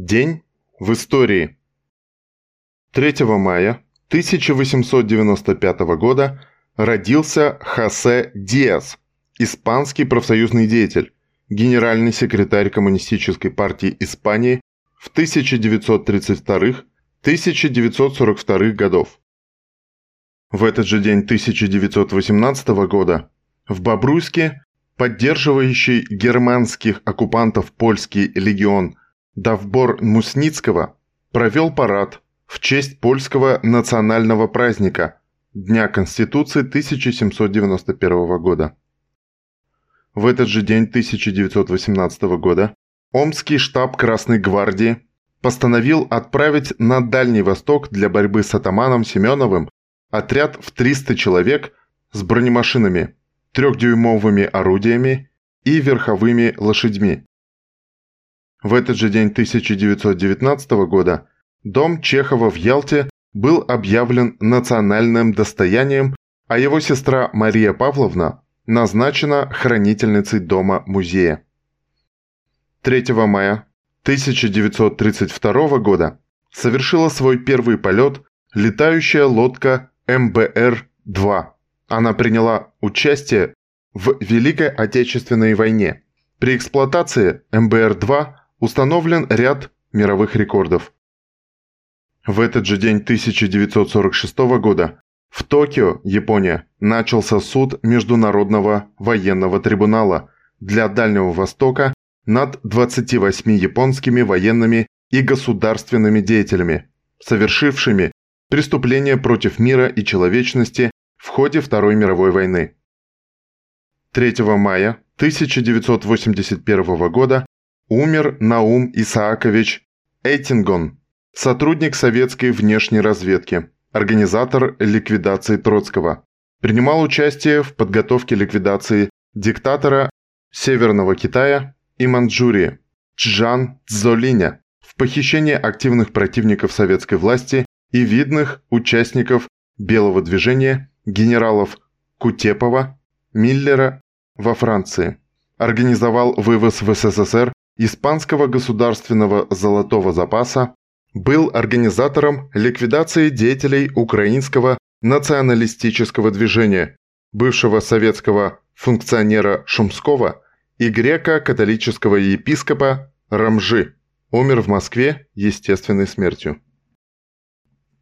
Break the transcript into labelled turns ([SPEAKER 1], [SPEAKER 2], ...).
[SPEAKER 1] День в истории. 3 мая 1895 года родился Хосе Диас, испанский профсоюзный деятель, генеральный секретарь Коммунистической партии Испании в 1932-1942 годов. В этот же день 1918 года в Бобруйске поддерживающий германских оккупантов польский легион Давбор Мусницкого провел парад в честь польского национального праздника Дня Конституции 1791 года. В этот же день 1918 года Омский штаб Красной Гвардии постановил отправить на Дальний Восток для борьбы с атаманом Семеновым отряд в 300 человек с бронемашинами, трехдюймовыми орудиями и верховыми лошадьми. В этот же день 1919 года дом Чехова в Ялте был объявлен национальным достоянием, а его сестра Мария Павловна назначена хранительницей дома-музея. 3 мая 1932 года совершила свой первый полет летающая лодка МБР-2. Она приняла участие в Великой Отечественной войне. При эксплуатации МБР-2 установлен ряд мировых рекордов. В этот же день 1946 года в Токио, Япония, начался суд Международного военного трибунала для Дальнего Востока над 28 японскими военными и государственными деятелями, совершившими преступления против мира и человечности в ходе Второй мировой войны. 3 мая 1981 года умер Наум Исаакович Эйтингон, сотрудник советской внешней разведки, организатор ликвидации Троцкого. Принимал участие в подготовке ликвидации диктатора Северного Китая и Манчжурии Чжан Цзолиня, в похищении активных противников советской власти и видных участников Белого движения генералов Кутепова, Миллера во Франции. Организовал вывоз в СССР испанского государственного золотого запаса, был организатором ликвидации деятелей украинского националистического движения, бывшего советского функционера Шумского и греко-католического епископа Рамжи, умер в Москве естественной смертью.